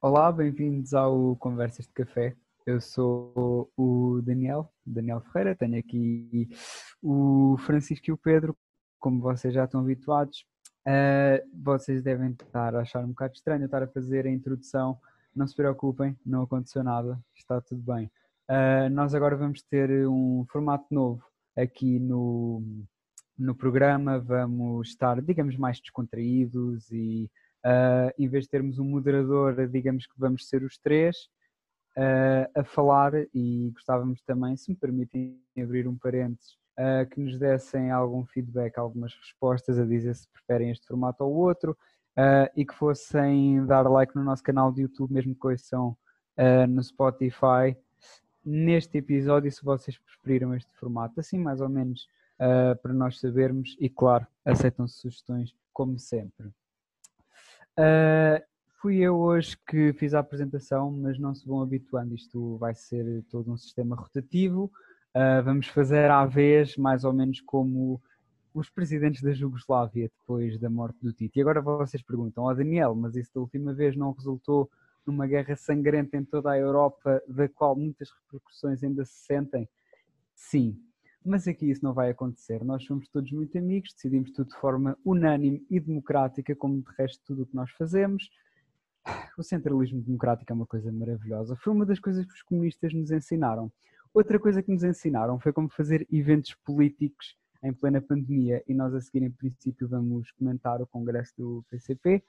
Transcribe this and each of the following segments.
Olá, bem-vindos ao Conversas de Café. Eu sou o Daniel, Daniel Ferreira, tenho aqui o Francisco e o Pedro, como vocês já estão habituados. Uh, vocês devem estar a achar um bocado estranho estar a fazer a introdução. Não se preocupem, não aconteceu nada, está tudo bem. Uh, nós agora vamos ter um formato novo aqui no, no programa, vamos estar, digamos, mais descontraídos e uh, em vez de termos um moderador, digamos que vamos ser os três uh, a falar e gostávamos também, se me permitem abrir um parênteses, uh, que nos dessem algum feedback, algumas respostas a dizer se preferem este formato ou outro e que fossem dar like no nosso canal de YouTube, mesmo que ouçam no Spotify neste episódio se vocês preferiram este formato, assim mais ou menos para nós sabermos e claro, aceitam sugestões como sempre. Uh, fui eu hoje que fiz a apresentação, mas não se vão habituando, isto vai ser todo um sistema rotativo. Uh, vamos fazer à vez, mais ou menos como os presidentes da Jugoslávia depois da morte do Tito. E agora vocês perguntam, ó oh, Daniel, mas isso da última vez não resultou numa guerra sangrenta em toda a Europa, da qual muitas repercussões ainda se sentem? Sim, mas aqui isso não vai acontecer. Nós somos todos muito amigos, decidimos tudo de forma unânime e democrática, como de resto tudo o que nós fazemos. O centralismo democrático é uma coisa maravilhosa. Foi uma das coisas que os comunistas nos ensinaram. Outra coisa que nos ensinaram foi como fazer eventos políticos em plena pandemia e nós a seguir em princípio vamos comentar o congresso do PCP.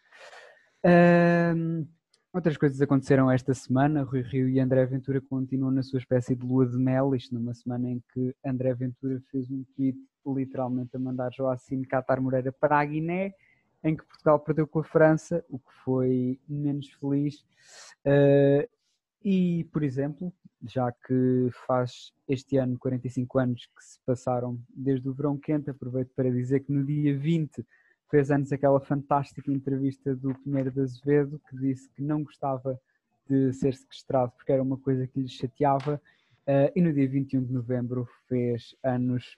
Um, Outras coisas aconteceram esta semana. Rui Rio e André Ventura continuam na sua espécie de lua de mel. Isto numa semana em que André Ventura fez um tweet literalmente a mandar Joacine Catar Moreira para a Guiné, em que Portugal perdeu com a França, o que foi menos feliz. Uh, e, por exemplo, já que faz este ano 45 anos que se passaram desde o verão quente, aproveito para dizer que no dia 20 fez anos aquela fantástica entrevista do Pinheiro de Azevedo, que disse que não gostava de ser sequestrado porque era uma coisa que lhe chateava, uh, e no dia 21 de novembro fez anos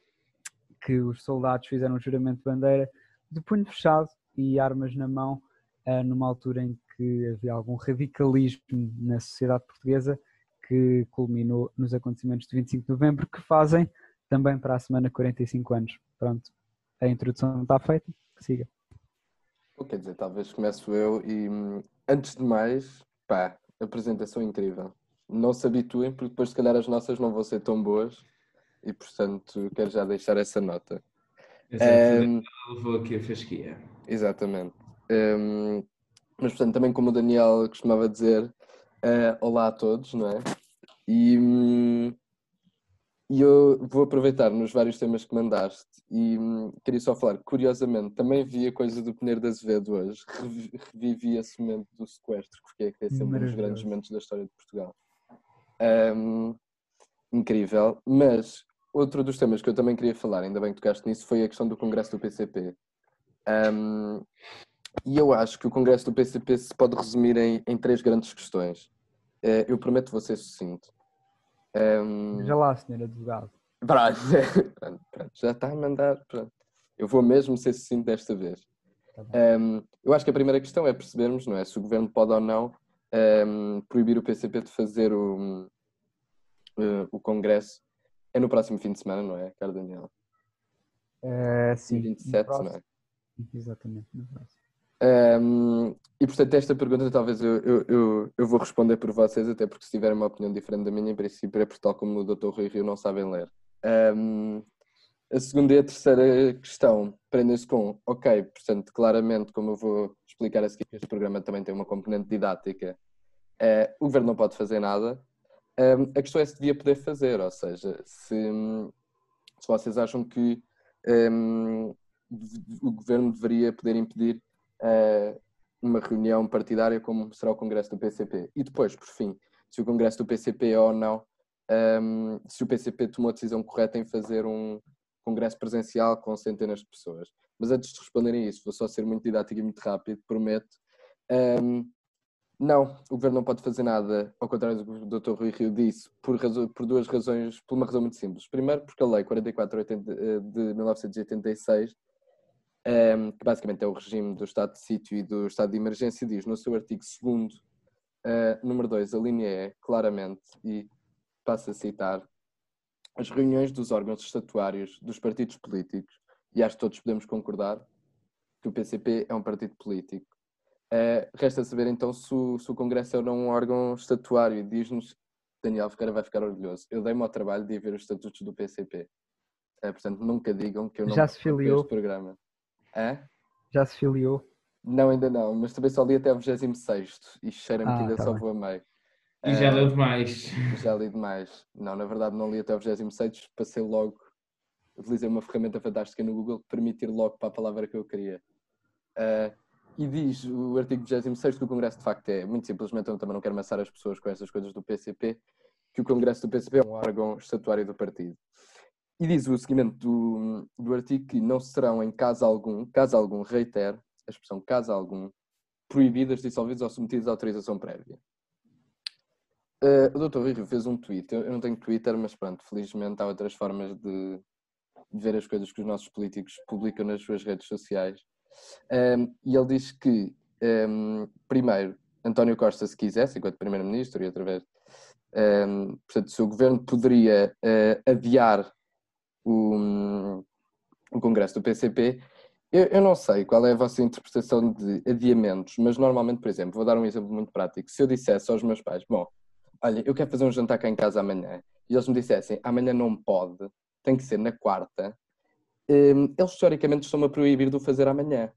que os soldados fizeram o juramento de bandeira de punho fechado e armas na mão, uh, numa altura em que havia algum radicalismo na sociedade portuguesa que culminou nos acontecimentos de 25 de novembro, que fazem também para a semana 45 anos. Pronto, a introdução está feita siga. Quer dizer, talvez começo eu e antes de mais, pá, apresentação incrível. Não se habituem, porque depois se calhar as nossas não vão ser tão boas e portanto quero já deixar essa nota. Exatamente, um, levou aqui a fasquia. Exatamente. Um, mas portanto, também como o Daniel costumava dizer, uh, olá a todos, não é? E, um, e eu vou aproveitar nos vários temas que mandaste e hum, queria só falar, curiosamente, também vi a coisa do Peneiro de Azevedo hoje, revi, revivi esse momento do sequestro, porque é que é sempre um dos grandes momentos da história de Portugal. Um, incrível, mas outro dos temas que eu também queria falar, ainda bem que tocaste nisso, foi a questão do Congresso do PCP. Um, e eu acho que o Congresso do PCP se pode resumir em, em três grandes questões. Uh, eu prometo você sucinto. Um... Veja lá, senhor advogado. Pronto, pronto, já está a mandar. Pronto. Eu vou mesmo ser sucinto desta vez. Tá um, eu acho que a primeira questão é percebermos, não é? Se o governo pode ou não um, proibir o PCP de fazer o, uh, o congresso. É no próximo fim de semana, não é, Cara Daniela? É, sim. 27, não é? Exatamente, no próximo. Um, e portanto, esta pergunta talvez eu, eu, eu, eu, vou responder por vocês, até porque se tiverem uma opinião diferente da minha, em princípio é por tal como o Dr. Rui Rio não sabem ler. Um, a segunda e a terceira questão prendem-se com, ok, portanto, claramente, como eu vou explicar a seguir, este programa também tem uma componente didática, é, o governo não pode fazer nada. Um, a questão é se devia poder fazer, ou seja, se, se vocês acham que o governo deveria poder impedir uma reunião partidária como será o Congresso do PCP. E depois, por fim, se o Congresso do PCP é ou não, um, se o PCP tomou a decisão correta em fazer um congresso presencial com centenas de pessoas. Mas antes de responderem isso, vou só ser muito didático e muito rápido, prometo. Um, não, o governo não pode fazer nada, ao contrário do que o Dr. Rui Rio disse, por, por duas razões, por uma razão muito simples. Primeiro, porque a Lei 44 de 1986 um, que basicamente é o regime do estado de sítio e do estado de emergência, diz no seu artigo 2 Uh, número 2, a linha é, claramente, e passo a citar, as reuniões dos órgãos estatuários dos partidos políticos, e acho que todos podemos concordar que o PCP é um partido político. Uh, resta saber então se o, se o Congresso é um órgão estatuário e diz-nos Daniel Ferreira vai ficar orgulhoso. Eu dei-me ao trabalho de ir ver os estatutos do PCP. Uh, portanto, nunca digam que eu não Já se filiou? este programa. Hã? Já se filiou? Não, ainda não, mas também só li até o 26 e cheira-me Ah, que ainda tá só bem. vou a meio. E já leu demais. já li demais. Não, na verdade não li até o 26, passei logo, utilizei uma ferramenta fantástica no Google que permite ir logo para a palavra que eu queria. Eh, e diz o artigo 26 que o Congresso de facto é, muito simplesmente, eu também não quero amassar as pessoas com essas coisas do PCP, que o Congresso do PCP é um órgão estatuário do partido. E diz o seguimento do, do artigo que não serão em caso algum, caso algum, reitero, a expressão caso algum, proibidas, dissolvidas ou submetidas à autorização prévia. Uh, o. Rui Rio fez um tweet. Eu, eu não tenho Twitter, mas pronto, felizmente há outras formas de, de ver as coisas que os nossos políticos publicam nas suas redes sociais. Um, e ele diz que, um, primeiro, António Costa, se quisesse, enquanto Primeiro-Ministro, e através. Um, portanto, se o governo poderia uh, adiar o, o Congresso do PCP, eu, eu não sei qual é a vossa interpretação de adiamentos, mas normalmente, por exemplo, vou dar um exemplo muito prático. Se eu dissesse aos meus pais, bom, olha, eu quero fazer um jantar cá em casa amanhã, e eles me dissessem, amanhã não pode, tem que ser na quarta, hum, eles teoricamente estão-me a proibir de o fazer amanhã.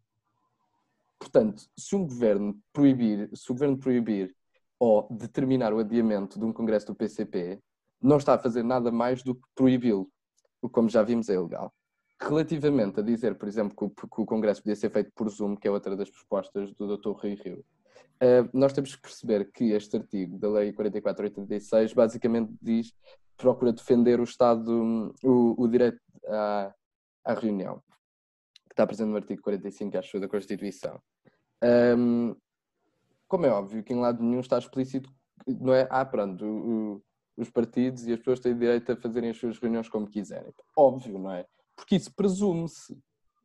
Portanto, se um governo proibir, se o governo proibir ou determinar o adiamento de um congresso do PCP, não está a fazer nada mais do que proibi-lo, o como já vimos, é ilegal. Relativamente a dizer, por exemplo, que o, que o congresso podia ser feito por Zoom, que é outra das propostas do Dr. Rui Rio, Uh, nós temos que perceber que este artigo da Lei 4486 basicamente diz procura defender o Estado, o, o direito à, à reunião, que está presente no artigo 45, acho, da Constituição. Um, como é óbvio que em lado nenhum está explícito, não é? Ah, pronto, o, os partidos e as pessoas têm direito a fazerem as suas reuniões como quiserem. Óbvio, não é? Porque isso presume-se.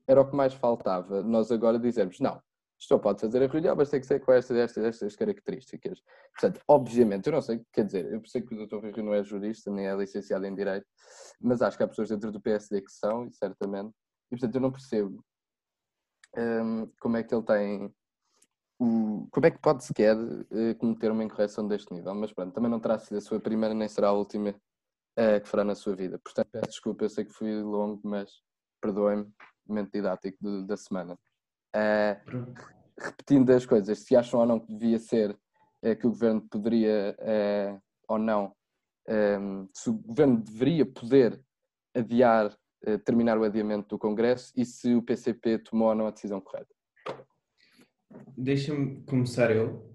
Era o que mais faltava. Nós agora dizermos, não, só pode fazer a reunião, mas tem que ser com estas, estas, estas características. Portanto, obviamente, eu não sei, quer dizer, eu sei que o Dr. Rui não é jurista, nem é licenciado em Direito, mas acho que há pessoas dentro do PSD que são, e certamente, e portanto eu não percebo hum, como é que ele tem, o, como é que pode sequer uh, cometer uma incorreção deste nível, mas pronto, também não terá sido a sua primeira, nem será a última uh, que fará na sua vida. Portanto, peço desculpa, eu sei que fui longo, mas perdoem-me, momento didático do, da semana. Uh, repetindo as coisas, se acham ou não que devia ser que o governo poderia ou não, um, se o governo deveria poder adiar, terminar o adiamento do Congresso e se o PCP tomou ou não a decisão correta. Deixa-me começar eu,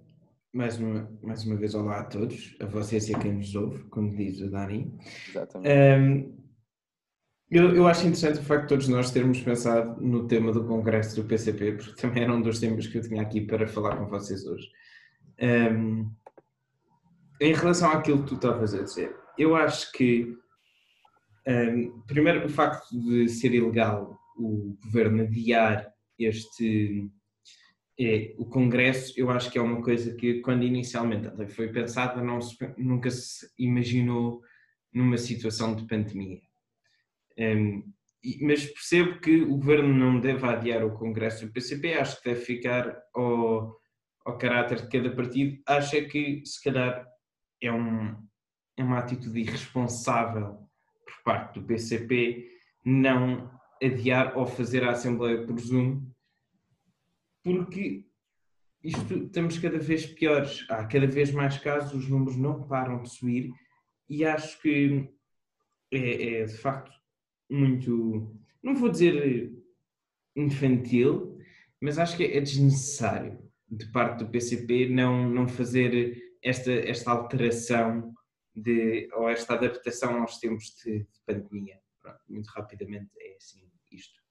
mais uma, mais uma vez olá a todos, a vocês e a quem nos ouve, como diz o Dani. Exatamente. Um, eu, eu, acho interessante o facto de todos nós termos pensado no tema do Congresso do PCP, porque também era um dos temas que eu tinha aqui para falar com vocês hoje. Um, em relação àquilo que tu estavas a dizer, eu acho que, um, primeiro, o facto de ser ilegal o governo adiar este. É, o Congresso, eu acho que é uma coisa que, quando inicialmente foi pensada, não se, nunca se imaginou numa situação de pandemia. Um, mas percebo que o governo não deve adiar o Congresso do PCP, acho que deve ficar ao, ao caráter de cada partido. Acho é que, se calhar, é, um, é uma atitude irresponsável por parte do PCP não adiar ou fazer a Assembleia por Zoom, porque isto estamos cada vez piores. Há cada vez mais casos, os números não param de subir e acho que é, é de facto muito, não vou dizer infantil, mas acho que é desnecessário de parte do PCP não, não fazer esta, esta alteração de, ou esta adaptação aos tempos de, de pandemia. Pronto, muito rapidamente é assim isto.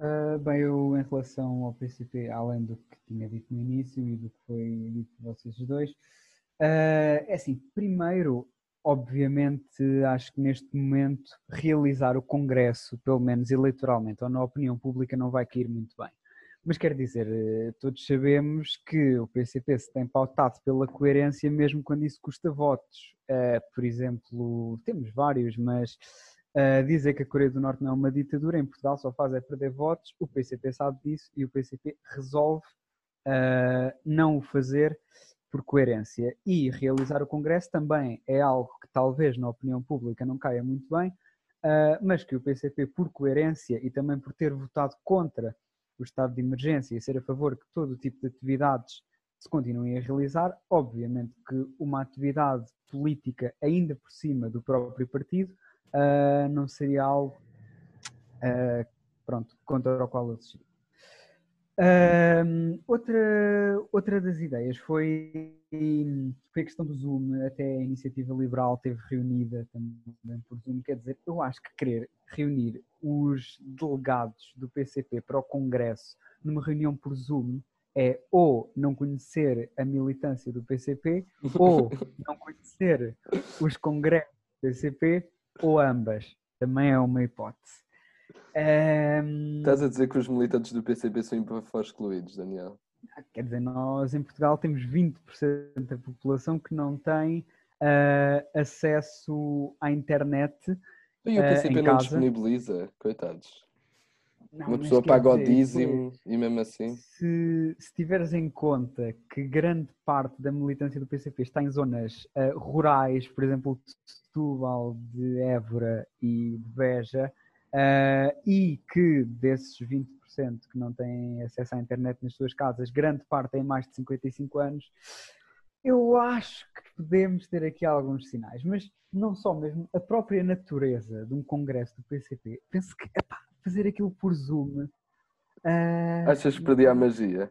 Uh, bem, eu em relação ao PCP, além do que tinha dito no início e do que foi dito por vocês dois, uh, é assim, primeiro obviamente, acho que neste momento realizar o Congresso, pelo menos eleitoralmente ou na opinião pública, não vai cair muito bem. Mas quer dizer, eh, todos sabemos que o PCP se tem pautado pela coerência mesmo quando isso custa votos. Uh, por exemplo, temos vários, mas uh, dizer que a Coreia do Norte não é uma ditadura, em Portugal só faz é perder votos, o PCP sabe disso e o PCP resolve uh, não o fazer por coerência. E realizar o Congresso também é algo que talvez na opinião pública não caia muito bem, mas que o PCP, por coerência e também por ter votado contra o estado de emergência e ser a favor que todo tipo de atividades se continuem a realizar, obviamente que uma atividade política ainda por cima do próprio partido uh, não seria algo uh, pronto, contra o qual assistir. Uh, outra, outra das ideias foi, foi a questão do Zoom, até a iniciativa liberal teve reunida também por Zoom, quer dizer, eu acho que querer reunir os delegados do PCP para o Congresso numa reunião por Zoom é ou não conhecer a militância do PCP ou não conhecer os congressos do PCP ou ambas. Também é uma hipótese. Um... Estás a dizer que os militantes do PCP são excluídos, Daniel? Quer dizer, nós em Portugal temos 20% da população que não tem uh, acesso à internet e o PCP uh, não casa. disponibiliza, coitados. Não, Uma pessoa paga dizer, o dízimo e mesmo assim. Se, se tiveres em conta que grande parte da militância do PCP está em zonas uh, rurais, por exemplo, de Setúbal, de Évora e de Beja, uh, e que desses 20% que não têm acesso à internet nas suas casas, grande parte tem mais de 55 anos, eu acho que podemos ter aqui alguns sinais, mas não só mesmo a própria natureza de um congresso do PCP. Penso que epá, fazer aquilo por Zoom. Uh, Achas que perdia a magia?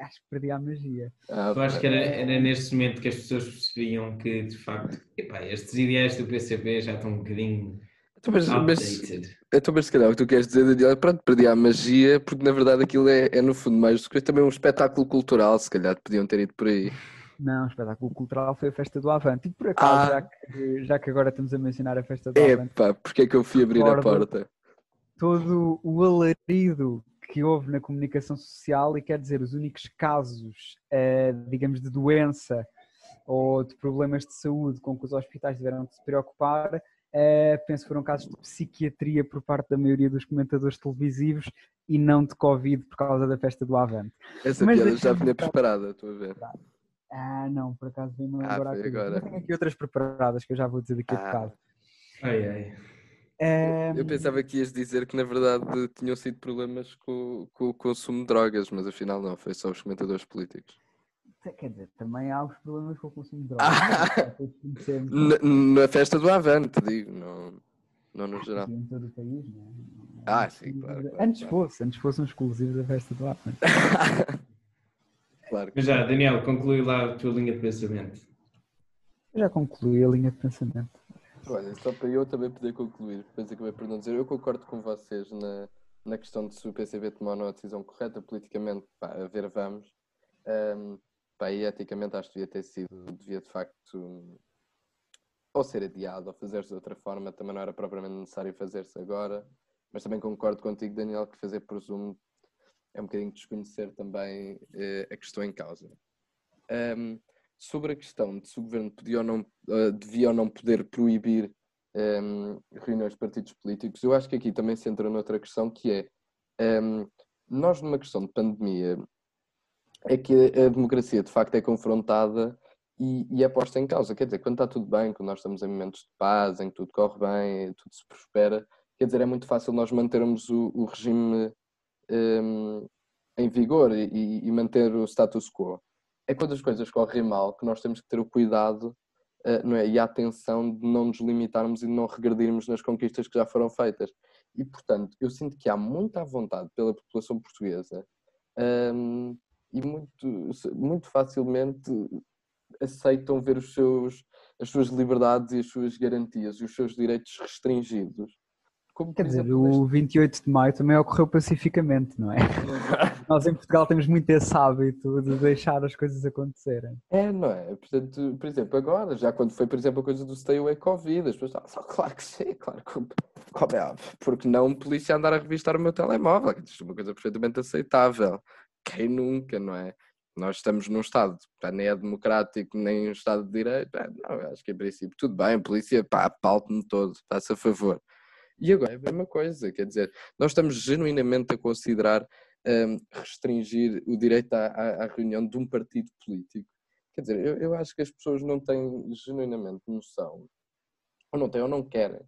Acho que perdia a magia. Ah, eu acho que era, era, neste momento que as pessoas percebiam que, de facto, epá, estes ideais do PCP já estão um bocadinho. Então, mas, mas, então, mas se calhar o que tu queres dizer, Daniel, pronto, perdia a magia, porque na verdade aquilo é, é no fundo mais do que também um espetáculo cultural, se calhar podiam ter ido por aí. Não, o espetáculo cultural foi a festa do Avante. E por acaso, ah. já, que, já que agora estamos a mencionar a festa do Avante. Epá, porque é que eu fui abrir a porta? Todo o alarido que houve na comunicação social e quer dizer, os únicos casos, eh, digamos, de doença ou de problemas de saúde com que os hospitais tiveram de se preocupar, eh, penso que foram casos de psiquiatria por parte da maioria dos comentadores televisivos e não de Covid por causa da festa do Avante. Essa Mas piada já vinha preparada, estou a ver. Ah, não, por acaso vem-me ah. Agora. Tenho aqui outras preparadas que eu já vou dizer daqui a ah. bocado. Ai, ai. É... Eu pensava que ias dizer que na verdade tinham sido problemas com, com o consumo de drogas, mas afinal não, foi só os comentadores políticos. Quer dizer, também há os problemas com o consumo de drogas. Ah! na, na, festa do Avante, digo, não, não no geral. Em todo o país, não é? Ah, sim, claro. claro antes claro. fosse, antes fossem exclusivos da festa do Avante. Claro. Mas já, Daniel, conclui lá a tua linha de pensamento. Eu já concluí a linha de pensamento. Olha, só para eu também poder concluir, depois acabei por não dizer, eu concordo com vocês na, na questão de se o PCB tomar uma decisão correta politicamente, pá, a ver, vamos. Um, pá, e eticamente acho que devia ter sido, devia de facto ou ser adiado ou fazer-se de outra forma, também não era propriamente necessário fazer-se agora, mas também concordo contigo, Daniel, que fazer presumo é um bocadinho desconhecer também uh, a questão em causa. Um, sobre a questão de se o governo podia ou não, uh, devia ou não poder proibir um, reuniões de partidos políticos, eu acho que aqui também se entra noutra questão que é um, nós numa questão de pandemia é que a, democracia de facto é confrontada e, e, é posta em causa. Quer dizer, quando está tudo bem, quando nós estamos em momentos de paz, em que tudo corre bem, tudo se prospera, quer dizer, é muito fácil nós mantermos o, o regime um, em vigor e, e, manter o status quo. É quando as coisas correm mal que nós temos que ter o cuidado uh, não é? e a atenção de não nos limitarmos e de não regredirmos nas conquistas que já foram feitas. E, portanto, eu sinto que há muita vontade pela população portuguesa um, e muito, muito facilmente aceitam ver os seus, as suas liberdades e as suas garantias e os seus direitos restringidos como, Quer dizer, exemplo, o 28 de maio também ocorreu pacificamente, não é? Nós em Portugal temos muito esse hábito de deixar as coisas acontecerem. É, não é? Portanto, por exemplo, agora, já quando foi, por exemplo, a coisa do stay away Covid, as pessoas só claro que sim, claro que como é óbvio, porque não um polícia andar a revistar o meu telemóvel, que isto é uma coisa perfeitamente aceitável. Quem nunca, não é? Nós estamos num Estado, pá, nem é democrático, nem um Estado de Direito. Pá, não, acho que em princípio tudo bem, a polícia, pá, palte-me todo, faça favor. E agora é a mesma coisa, quer dizer, nós estamos genuinamente a considerar um, restringir o direito à, à, reunião de um partido político. Quer dizer, eu, eu acho que as pessoas não têm genuinamente noção, ou não têm ou não querem,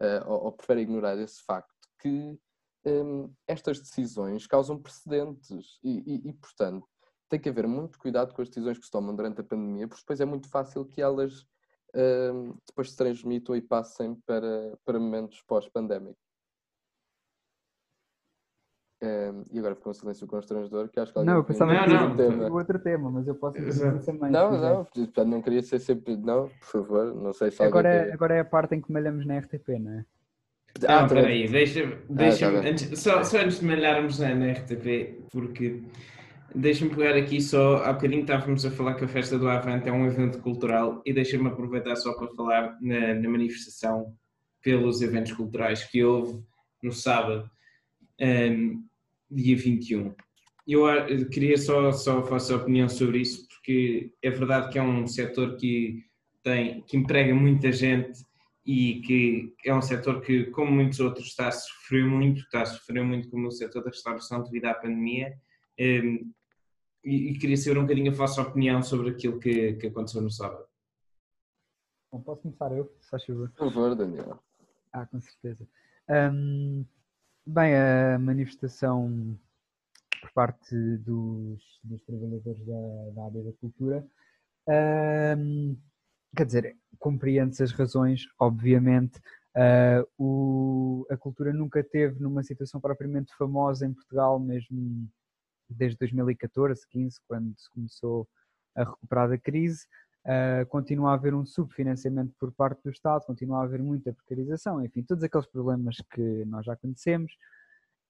uh, ou, ou, preferem ignorar esse facto, que um, estas decisões causam precedentes e, e, e, portanto, tem que haver muito cuidado com as decisões que se tomam durante a pandemia, porque depois é muito fácil que elas uh, depois se transmitam e passem para, para momentos pós-pandémicos. Uh, e agora ficou um silêncio constrangedor que acho que Não, eu pensava não, não, não. Tema. outro tema, mas eu posso dizer também. Não, não, portanto, não queria ser sempre. Não, por favor, não sei se agora, é, agora é a parte em que malhamos na RTP, não é? Ah, espera aí, deixa-me, deixa ah, tá antes, só, só antes de malharmos na, na RTP, porque Deixa-me pegar aqui só, há bocadinho estávamos a falar que a Festa do Avante é um evento cultural e deixa-me aproveitar só para falar na, na, manifestação pelos eventos culturais que houve no sábado, um, dia 21. Eu queria só, só a vossa opinião sobre isso, porque é verdade que é um setor que, tem, que emprega muita gente e que é um setor que, como muitos outros, está a sofrer muito, está a sofrer muito como o setor da restauração devido à pandemia. Um, e, e, queria saber um bocadinho a vossa opinião sobre aquilo que, que aconteceu no sábado. Bom, posso começar eu, se faz favor? Por favor, Daniel. Ah, com certeza. Um, bem, a manifestação por parte dos, dos trabalhadores da, da área da cultura, quer dizer, compreende-se as razões, obviamente. Uh, o, a cultura nunca teve numa situação propriamente famosa em Portugal, mesmo desde 2014, 15, quando se começou a recuperar da crise. Uh, continua a haver um subfinanciamento por parte do Estado, continua a haver muita precarização, enfim, todos aqueles problemas que nós já conhecemos.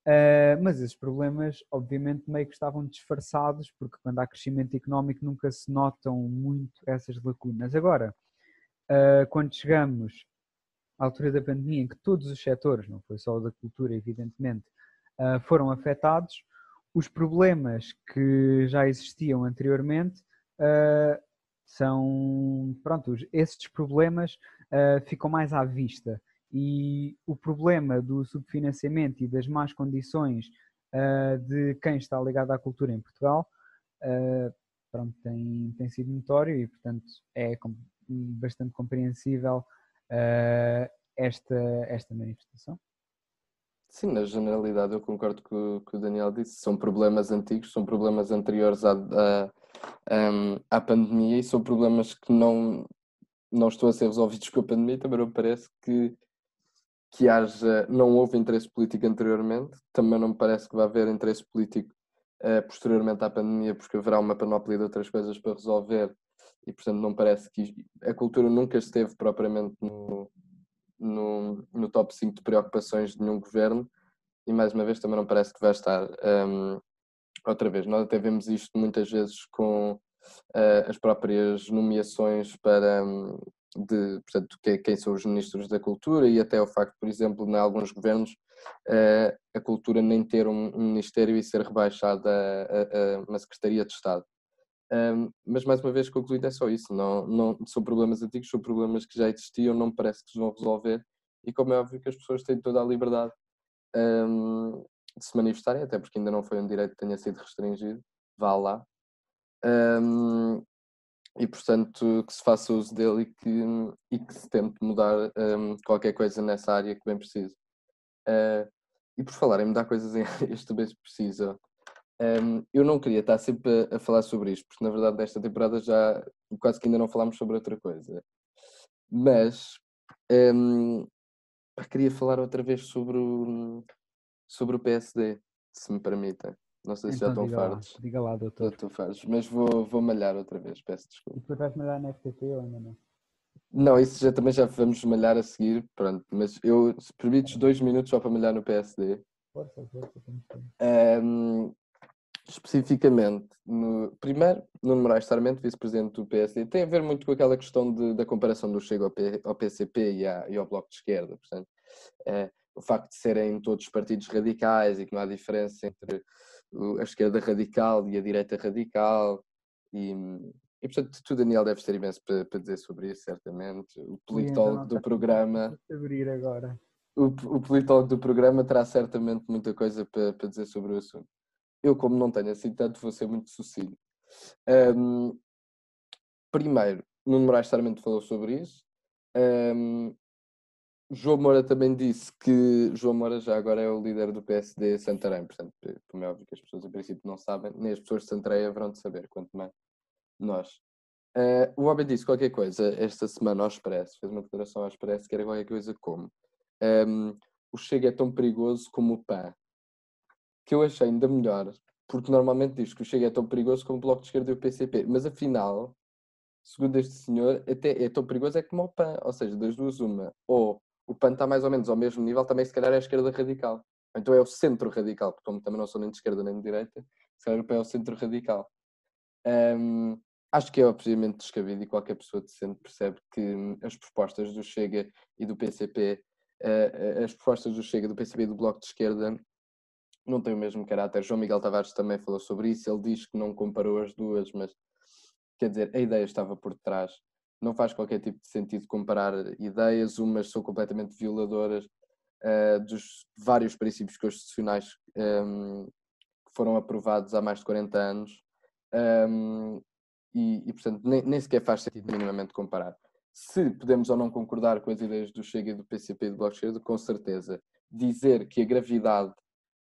Uh, mas esses problemas, obviamente, meio que estavam disfarçados, porque quando há crescimento económico nunca se notam muito essas lacunas. Agora, uh, quando chegamos à altura da pandemia, em que todos os setores, não foi só o da cultura, evidentemente, foram afetados, os problemas que já existiam anteriormente uh, são, pronto, esses problemas uh, ficam mais à vista e o problema do subfinanciamento e das más condições uh, de quem está ligado à cultura em Portugal pronto, tem, tem sido notório e, portanto, é bastante compreensível esta, esta manifestação. Sim, na generalidade eu concordo com o que o Daniel disse. São problemas antigos, são problemas anteriores à, à, à pandemia e são problemas que não, não estão a ser resolvidos com a pandemia. Também não parece que, que haja, não houve interesse político anteriormente, também não me parece que vai haver interesse político uh, posteriormente à pandemia, porque haverá uma panóplia de outras coisas para resolver e, portanto, não parece que a cultura nunca esteve propriamente no no, no top 5 de preocupações de nenhum governo e mais uma vez também não parece que vai estar um, outra vez. Nós até vemos isto muitas vezes com uh, as próprias nomeações para um, de portanto, que, quem são os ministros da cultura e até o facto, por exemplo, em alguns governos uh, a cultura nem ter um, um ministério e ser rebaixada a, a, a uma Secretaria de Estado. Um, mas mais uma vez concluindo é só isso, não, não, são problemas antigos, são problemas que já existiam, não parece que se vão resolver e como é óbvio que as pessoas têm toda a liberdade um, de se manifestarem, até porque ainda não foi um direito que tenha sido restringido, vá lá. Um, e portanto que se faça uso dele e que, e que se tente mudar qualquer coisa nessa área que bem precisa. Uh, e por falar em mudar coisas em áreas que também se precisa, um, eu não queria estar sempre a, a, falar sobre isto, porque na verdade desta temporada já quase que ainda não falámos sobre outra coisa. Mas um, queria falar outra vez sobre o, sobre o PSD, se me permitem. Não sei se então, já estão fartos. Lá, diga lá, doutor. Estou fartos, mas vou, vou malhar outra vez, peço desculpa. E depois vais malhar na FTP ou ainda não? Não, isso já, também já vamos malhar a seguir, pronto. Mas eu, se permites dois minutos só para malhar no PSD. Força, força. Um, especificamente, no, primeiro, Nuno Moraes Sarmento, vice-presidente do PSD, tem a ver muito com aquela questão de, da comparação do Chega ao, P, ao PCP e, à, e, ao Bloco de Esquerda. Portanto, é, o facto de serem todos partidos radicais e que não há diferença entre a esquerda radical e a direita radical. E, e portanto, tu, Daniel, deves ter imenso para, para dizer sobre isso, certamente. O politólogo do programa. Abrir agora. O, o politólogo do programa terá certamente muita coisa para, para dizer sobre o assunto. Eu, como não tenho assim tanto, vou ser muito sucinto. Um, primeiro, Nuno Moraes certamente falou sobre isso. Um, João Moura também disse que João Moura já agora é o líder do PSD Santarém, portanto, como é óbvio que as pessoas em princípio não sabem, nem as pessoas de Santarém haverão de saber, quanto mais nós. Uh, o homem disse qualquer coisa esta semana ao Expresso, fez uma declaração ao Expresso que era qualquer coisa como um, o Chega é tão perigoso como o PAN que eu achei ainda melhor, porque normalmente diz que o Chega é tão perigoso como o Bloco de Esquerda e o PCP, mas afinal, segundo este senhor, até é tão perigoso é como o PAN, ou seja, das duas uma, ou o PAN está mais ou menos ao mesmo nível, também se calhar é a esquerda radical, então é o centro radical, porque como também não sou nem de esquerda nem de direita, se calhar o PAN é o centro radical. Um, acho que é obviamente descabido e qualquer pessoa decente percebe que hum, as propostas do Chega e do PCP, uh, eh, eh, as propostas do Chega, do PCP e do Bloco de Esquerda não tem o mesmo caráter. João Miguel Tavares também falou sobre isso. Ele diz que não comparou as duas, mas quer dizer, a ideia estava por detrás. Não faz qualquer tipo de sentido comparar ideias, umas são completamente violadoras uh, dos vários princípios constitucionais um, ehm, que foram aprovados há mais de 40 anos um, ehm, e, e, portanto, nem, nem sequer faz sentido minimamente comparar. Se podemos ou não concordar com as ideias do Chega e do PCP e do Bloco com certeza. Dizer que a gravidade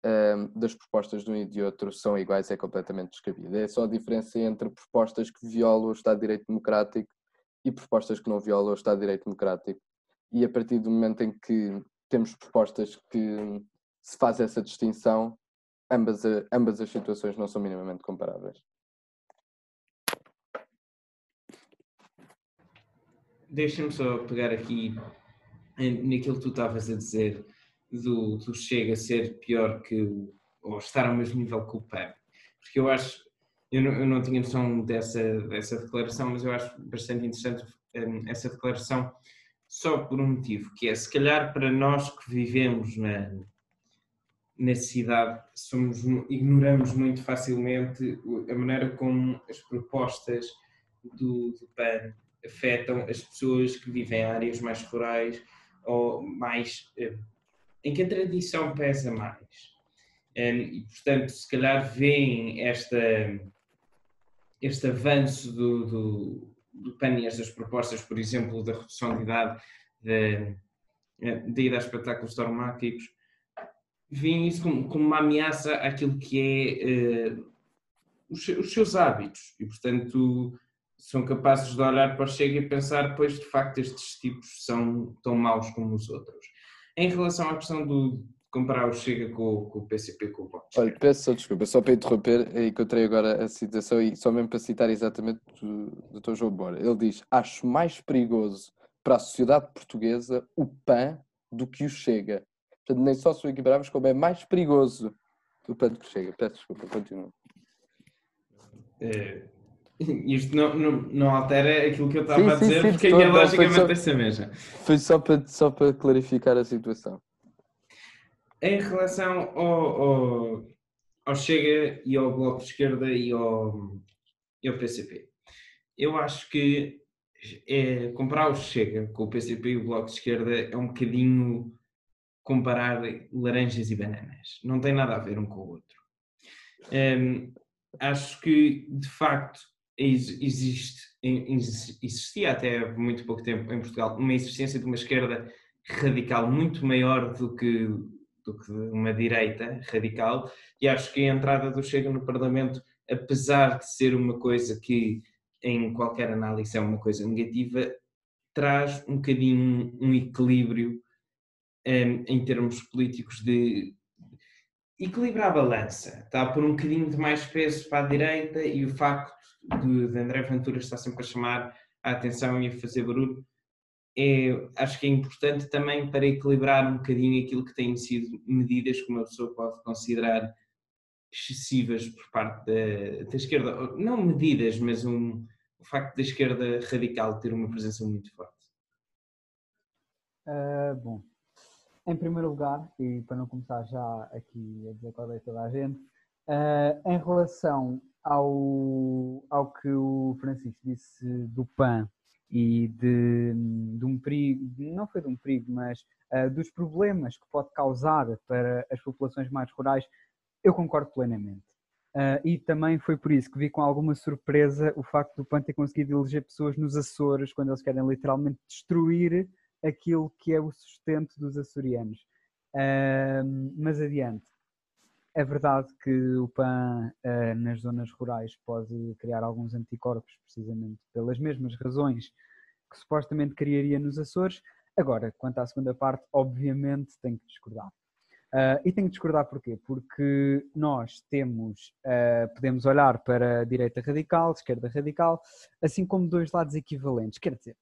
um, das propostas de um e de outro são iguais é completamente descabido. É só a diferença entre propostas que violam o Estado de Direito Democrático e propostas que não violam o Estado de Direito Democrático. E a partir do momento em que temos propostas que se faz essa distinção, ambas, ambas as situações não são minimamente comparáveis. Deixa-me só pegar aqui naquilo que tu estavas a dizer do, do Chega ser pior que o, ou estar ao mesmo nível que o PAN. Porque eu acho, eu não, eu não tinha noção dessa, dessa declaração, mas eu acho bastante interessante um, essa declaração só por um motivo, que é se calhar para nós que vivemos na, na cidade, somos, ignoramos muito facilmente a maneira como as propostas do, do PAN afetam as pessoas que vivem em áreas mais rurais ou mais hum, em que a tradição pesa mais. E, portanto, se calhar veem esta, este avanço do, do, do PAN e estas propostas, por exemplo, da redução de idade de, de ida a espetáculos traumáticos, veem isso como, como, uma ameaça àquilo que é uh, os, os, seus hábitos e, portanto, são capazes de olhar para o Chega e pensar, pois, de facto, estes tipos são tão maus como os outros. Em relação à questão do comparar o Chega com, com o PCP com o Bloco. Olha, peço só desculpa, só para interromper, encontrei agora a citação e só mesmo para citar exatamente do Dr. João Bora. Ele diz: Acho mais perigoso para a sociedade portuguesa o PAN do que o Chega. Portanto, nem só são equiparáveis, como é mais perigoso o PAN do que o Chega. Peço desculpa, continua. É, isto não, não, não altera aquilo que eu estava sim, a dizer, sim, porque a minha lógica é essa mesma. Foi só para, só para clarificar a situação. Em relação ao, ao, ao Chega e ao Bloco de Esquerda e ao, e ao PCP, eu acho que é, comparar o Chega com o PCP e o Bloco de Esquerda é um bocadinho comparar laranjas e bananas. Não tem nada a ver um com o outro. Um, acho que, de facto, existe, existia até muito pouco tempo em Portugal uma existência de uma esquerda radical muito maior do que, do que uma direita radical e acho que a entrada do Chega no Parlamento, apesar de ser uma coisa que em qualquer análise é uma coisa negativa, traz um bocadinho um equilíbrio um, em termos políticos de equilibrar a balança, está a pôr um bocadinho de mais peso para a direita e o facto de, de André Ventura estar sempre a chamar a atenção e a fazer barulho, é, acho que é importante também para equilibrar um bocadinho aquilo que têm sido medidas que uma pessoa pode considerar excessivas por parte da, da esquerda, não medidas, mas um, o facto da esquerda radical ter uma presença muito forte? Uh, bom, em primeiro lugar, e para não começar já aqui a dizer qual é toda a gente, uh, em relação ao, ao que o Francisco disse do PAN e de, de um perigo, não foi de um perigo, mas uh, dos problemas que pode causar para as populações mais rurais, eu concordo plenamente. Uh, e também foi por isso que vi com alguma surpresa o facto do PAN ter conseguido eleger pessoas nos Açores, quando eles querem literalmente destruir aquilo que é o sustento dos açorianos. Uh, mas adiante. É verdade que o PAN uh, nas zonas rurais pode criar alguns anticorpos, precisamente pelas mesmas razões que supostamente criaria nos Açores. Agora, quanto à segunda parte, obviamente tenho que discordar. Uh, e tenho que discordar porquê? Porque nós temos, uh, podemos olhar para a direita radical, esquerda radical, assim como dois lados equivalentes. Quer dizer,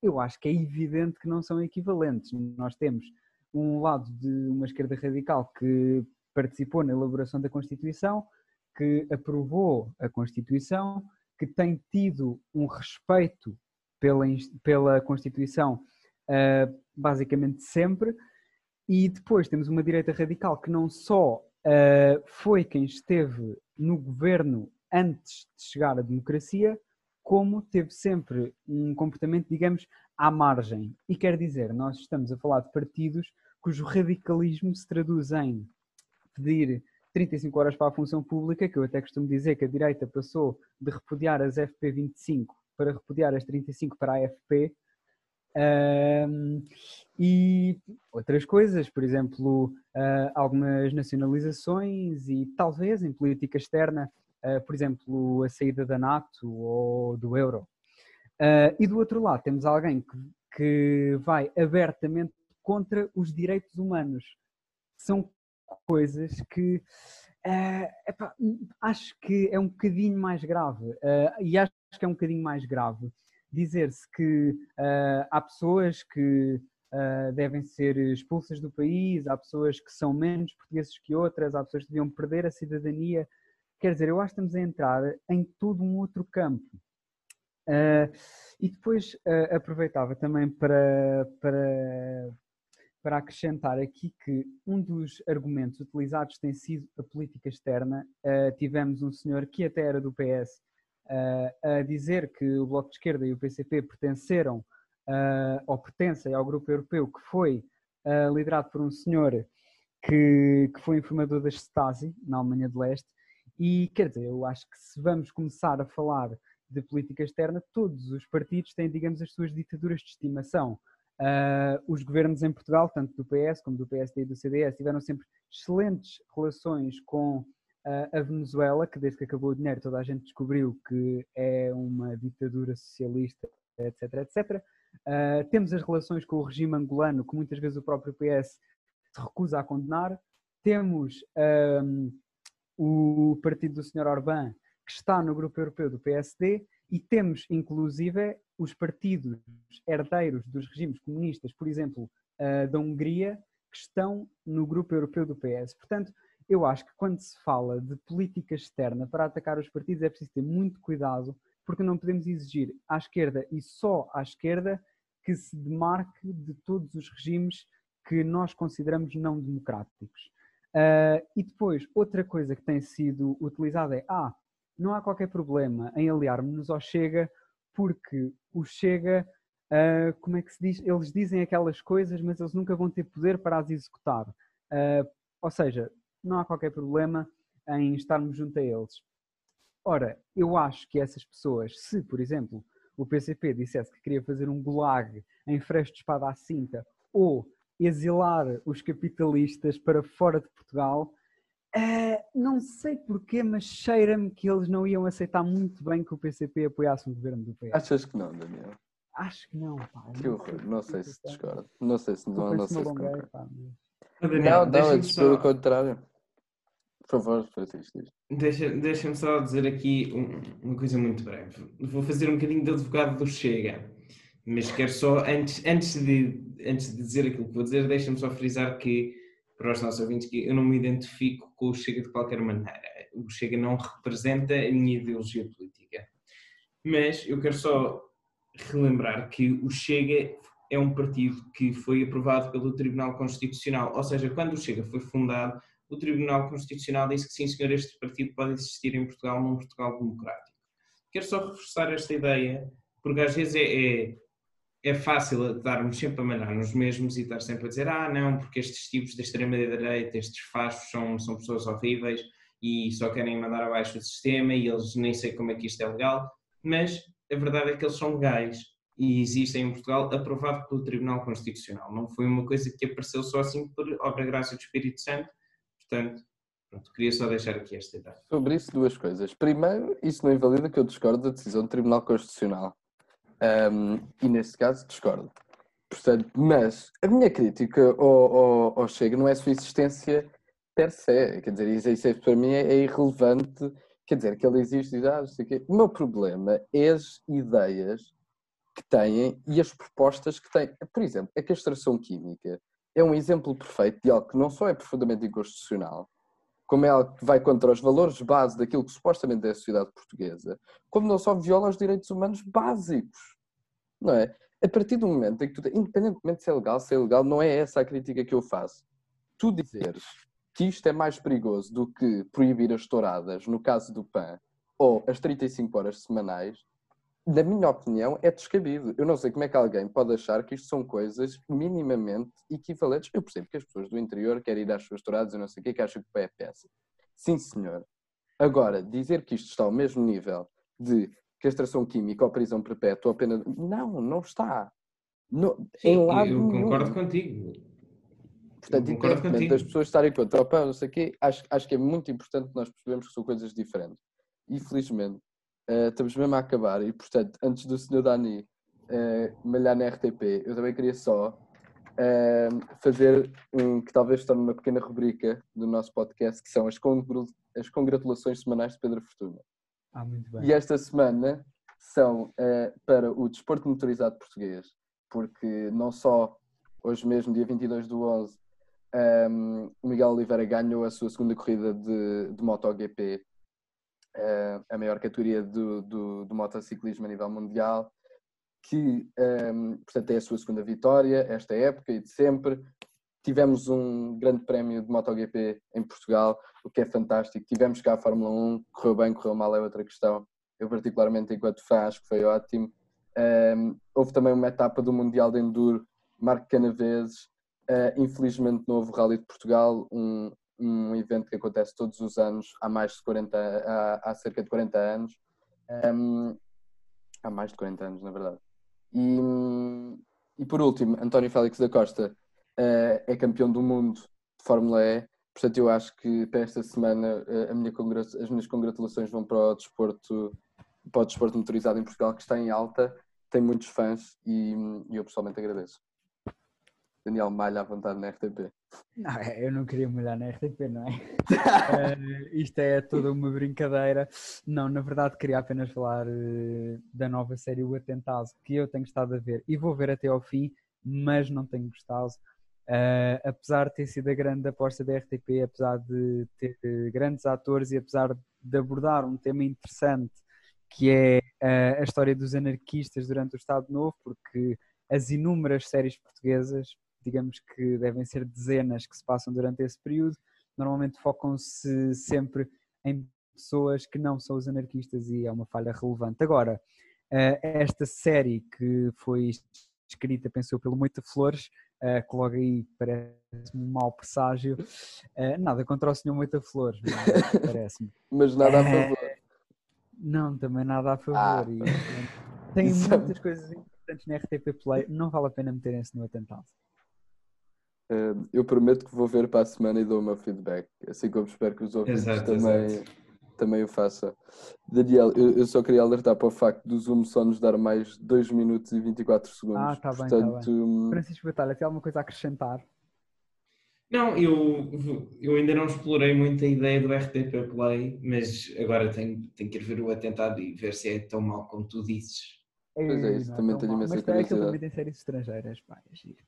eu acho que é evidente que não são equivalentes. Nós temos um lado de uma esquerda radical que participou na elaboração da Constituição, que aprovou a Constituição, que tem tido um respeito pela, pela Constituição uh, basicamente sempre, e depois temos uma direita radical que não só uh, foi quem esteve no governo antes de chegar à democracia, como teve sempre um comportamento, digamos, à margem. E quer dizer, nós estamos a falar de partidos cujo radicalismo se traduz em pedir 35 horas para a função pública, que eu até costumo dizer que a direita passou de repudiar as FP25 para repudiar as 35 para a AFP. Um, e outras coisas, por exemplo, uh, algumas nacionalizações e talvez em política externa uh, por exemplo, a saída da NATO ou do euro. Uh, e do outro lado, temos alguém que, que vai abertamente contra os direitos humanos. São coisas que uh, epá, acho que é um bocadinho mais grave. Uh, e acho que é um bocadinho mais grave dizer-se que há pessoas que devem ser expulsas do país, há pessoas que são menos portugueses que outras, há pessoas que deviam perder a cidadania Quer dizer, eu acho que estamos a entrar em todo um outro campo. Uh, e depois uh, aproveitava também para, para, para acrescentar aqui que um dos argumentos utilizados tem sido a política externa. Uh, tivemos um senhor que até era do PS a dizer que o Bloco de Esquerda e o PCP pertenceram ou pertencem ao grupo europeu que foi liderado por um senhor que, que foi informador da Stasi na Alemanha de Leste e quer dizer, eu acho que se vamos começar a falar de política externa, todos os partidos têm, digamos, as suas ditaduras de estimação. Uh, os governos em Portugal, tanto do PS como do PSD e do CDS, tiveram sempre excelentes relações com uh, a Venezuela, que desde que acabou o dinheiro toda a gente descobriu que é uma ditadura socialista, etc, etc. Uh, temos as relações com o regime angolano, que muitas vezes o próprio PS se recusa a condenar. Temos o partido do Sr. Orbán, que está no grupo europeu do PSD, e temos, inclusive, os partidos herdeiros dos regimes comunistas, por exemplo, da Hungria, que estão no grupo europeu do PS. Portanto, eu acho que quando se fala de política externa para atacar os partidos é preciso ter muito cuidado, porque não podemos exigir à esquerda e só à esquerda que se demarque de todos os regimes que nós consideramos não democráticos. Uh, e depois, outra coisa que tem sido utilizada é: ah, não há qualquer problema em aliarmos-nos ao Chega, porque o Chega, uh, como é que se diz? Eles dizem aquelas coisas, mas eles nunca vão ter poder para as executar. Uh, ou seja, não há qualquer problema em estarmos junto a eles. Ora, eu acho que essas pessoas, se, por exemplo, o PCP dissesse que queria fazer um gulag em Freixo de Espada à Cinta ou exilar os capitalistas para fora de Portugal. Uh, não sei porquê, mas cheira-me que eles não iam aceitar muito bem que o PCP apoiasse o governo do PS. Achas que não, Daniel? Acho que não, pá. Que horror, não sei se discordo. Não sei se não, não sei se concordo. Daniel, não, não, é só... pelo contrário. Por favor, Francisco, diz. Deixa-me deixa só dizer aqui um, uma coisa muito breve. Vou fazer um bocadinho de advogado do Chega, mas quero só, antes, antes de antes de dizer aquilo que vou dizer, deixa-me só frisar que para os nossos ouvintes que eu não me identifico com o Chega de qualquer maneira. O Chega não representa a minha ideologia política. Mas eu quero só relembrar que o Chega é um partido que foi aprovado pelo Tribunal Constitucional, ou seja, quando o Chega foi fundado, o Tribunal Constitucional disse que sim, senhor, este partido pode existir em Portugal, num Portugal democrático. Quero só reforçar esta ideia, porque às vezes é, é, é fácil darmos sempre a mandar nos mesmos e estar sempre a dizer ah, não, porque estes tipos da extrema-direita, estes fachos são, são pessoas horríveis e só querem mandar abaixo o sistema e eles nem sei como é que isto é legal, mas a verdade é que eles são legais e existem em Portugal aprovado pelo Tribunal Constitucional. Não foi uma coisa que apareceu só assim por obra graça do Espírito Santo, portanto, pronto, queria só deixar aqui esta ideia. Sobre isso, duas coisas. Primeiro, isso não invalida que eu discordo da decisão do Tribunal Constitucional. Um, e neste caso, discordo. Portanto, mas a minha crítica ao, ao, ao Chega não é a sua existência per se. Quer dizer, isso, isso para mim é, é irrelevante. Quer dizer, que ele existe e ah, sei quê. O meu problema é as ideias que têm e as propostas que têm. Por exemplo, a castração química é um exemplo perfeito de algo que não só é profundamente inconstitucional, como é que vai contra os valores base daquilo que supostamente é a sociedade portuguesa, como não só viola os direitos humanos básicos. Não é? A partir do momento em que tu, independentemente de ser legal, ser ilegal, não é essa a crítica que eu faço. Tu dizeres que isto é mais perigoso do que proibir as touradas, no caso do PAN, ou as 35 horas semanais, na minha opinião, é descabido. Eu não sei como é que alguém pode achar que isto são coisas minimamente equivalentes. Eu percebo que as pessoas do interior querem ir às suas touradas e não sei o que, que acham que é péssimo. Sim, senhor. Agora, dizer que isto está ao mesmo nível de castração química ou prisão perpétua ou pena... Não, não está. No, Sim, em lado eu nenhum. concordo contigo. Portanto, independentemente das pessoas estarem contra o pão, não sei o quê, acho, acho que é muito importante nós percebermos que são coisas diferentes. E, felizmente, Uh, estamos mesmo a acabar e, portanto, antes do Sr. Dani uh, malhar na RTP, eu também queria só uh, fazer um que talvez torne uma pequena rubrica do nosso podcast, que são as, as congratulações semanais de Pedro Fortuna. Ah, muito bem. E esta semana são para o desporto motorizado português, porque não só hoje mesmo, dia 22 do 11, um, o Miguel Oliveira ganhou a sua segunda corrida de, de MotoGP a maior categoria do, do, do motociclismo a nível mundial, que, um, portanto, é a sua segunda vitória esta época e de sempre. Tivemos um grande prémio de MotoGP em Portugal, o que é fantástico. Tivemos cá a Fórmula 1, correu bem, correu mal é outra questão. Eu, particularmente, enquanto fã, acho que foi ótimo. Um, houve também uma etapa do Mundial de Enduro, Marco Canaveses. Uh, infelizmente, não houve Rally de Portugal, um, um evento que acontece todos os anos há mais de 40, há, há cerca de 40 anos. Um, há mais de 40 anos, na verdade. E, e por último, António Félix da Costa uh, é campeão do mundo de Fórmula E. Portanto, eu acho que para esta semana uh, minha as minhas congratulações vão para o desporto, para o desporto motorizado em Portugal, que está em alta, tem muitos fãs e, e eu pessoalmente agradeço. Daniel Malha à vontade na RTP. Não, é, eu não queria molhar na RTP, não é? uh, isto é toda uma brincadeira. Não, na verdade queria apenas falar uh, da nova série O Atentado, que eu tenho estado a ver e vou ver até ao fim, mas não tenho gostado. Uh, apesar de ter sido a grande aposta da RTP, apesar de ter grandes atores e apesar de abordar um tema interessante que é a história dos anarquistas durante o Estado Novo, porque as inúmeras séries portuguesas digamos que devem ser dezenas que se passam durante esse período, normalmente focam-se sempre em pessoas que não são os anarquistas e é uma falha relevante. Agora, eh, esta série que foi escrita, pensou pelo Moita Flores, eh, que logo aí parece-me um mau presságio. Eh, nada contra o senhor Moita Flores, parece-me. Mas nada a favor. Não, também nada a favor. Ah. E, tem é muitas coisas importantes na RTP Play, não vale a pena meterem-se no atentado. Uh, eu prometo que vou ver para a semana e dou o meu feedback, assim como espero que os ouvintes exato, também, exato. também o façam. Daniel, eu, eu, só queria alertar para o facto do Zoom só nos dar mais 2 minutos e 24 segundos. Ah, está bem, está bem. Hum, Francisco Batalha, tem alguma coisa a acrescentar? Não, eu, eu ainda não explorei muito a ideia do RTP Play, mas agora tenho, tenho que ir ver o atentado e ver se é tão mal como tu dizes. Pois é, isso também tenho imensa curiosidade. Mas também tem séries estrangeiras, pá, é giro.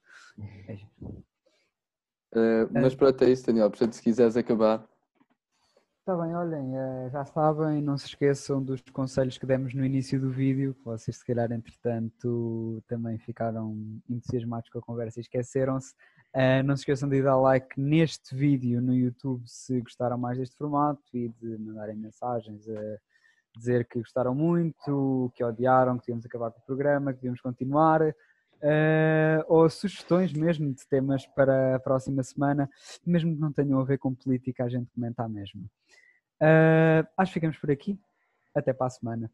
É giro. Uh, mas pronto, é isso, Daniel. Portanto, se quiseres acabar. Está bem, olhem, já sabem, não se esqueçam dos conselhos que demos no início do vídeo, que vocês se calhar entretanto também ficaram entusiasmados com a conversa e esqueceram-se. não se esqueçam de dar like neste vídeo no YouTube se gostaram mais deste formato e de mandarem mensagens a dizer que gostaram muito, que odiaram, que devíamos acabar com o programa, que devíamos continuar, uh, ou sugestões mesmo de temas para a próxima semana, mesmo que não tenham a ver com política, a gente comenta a mesma. Uh, acho que ficamos por aqui. Até para a semana.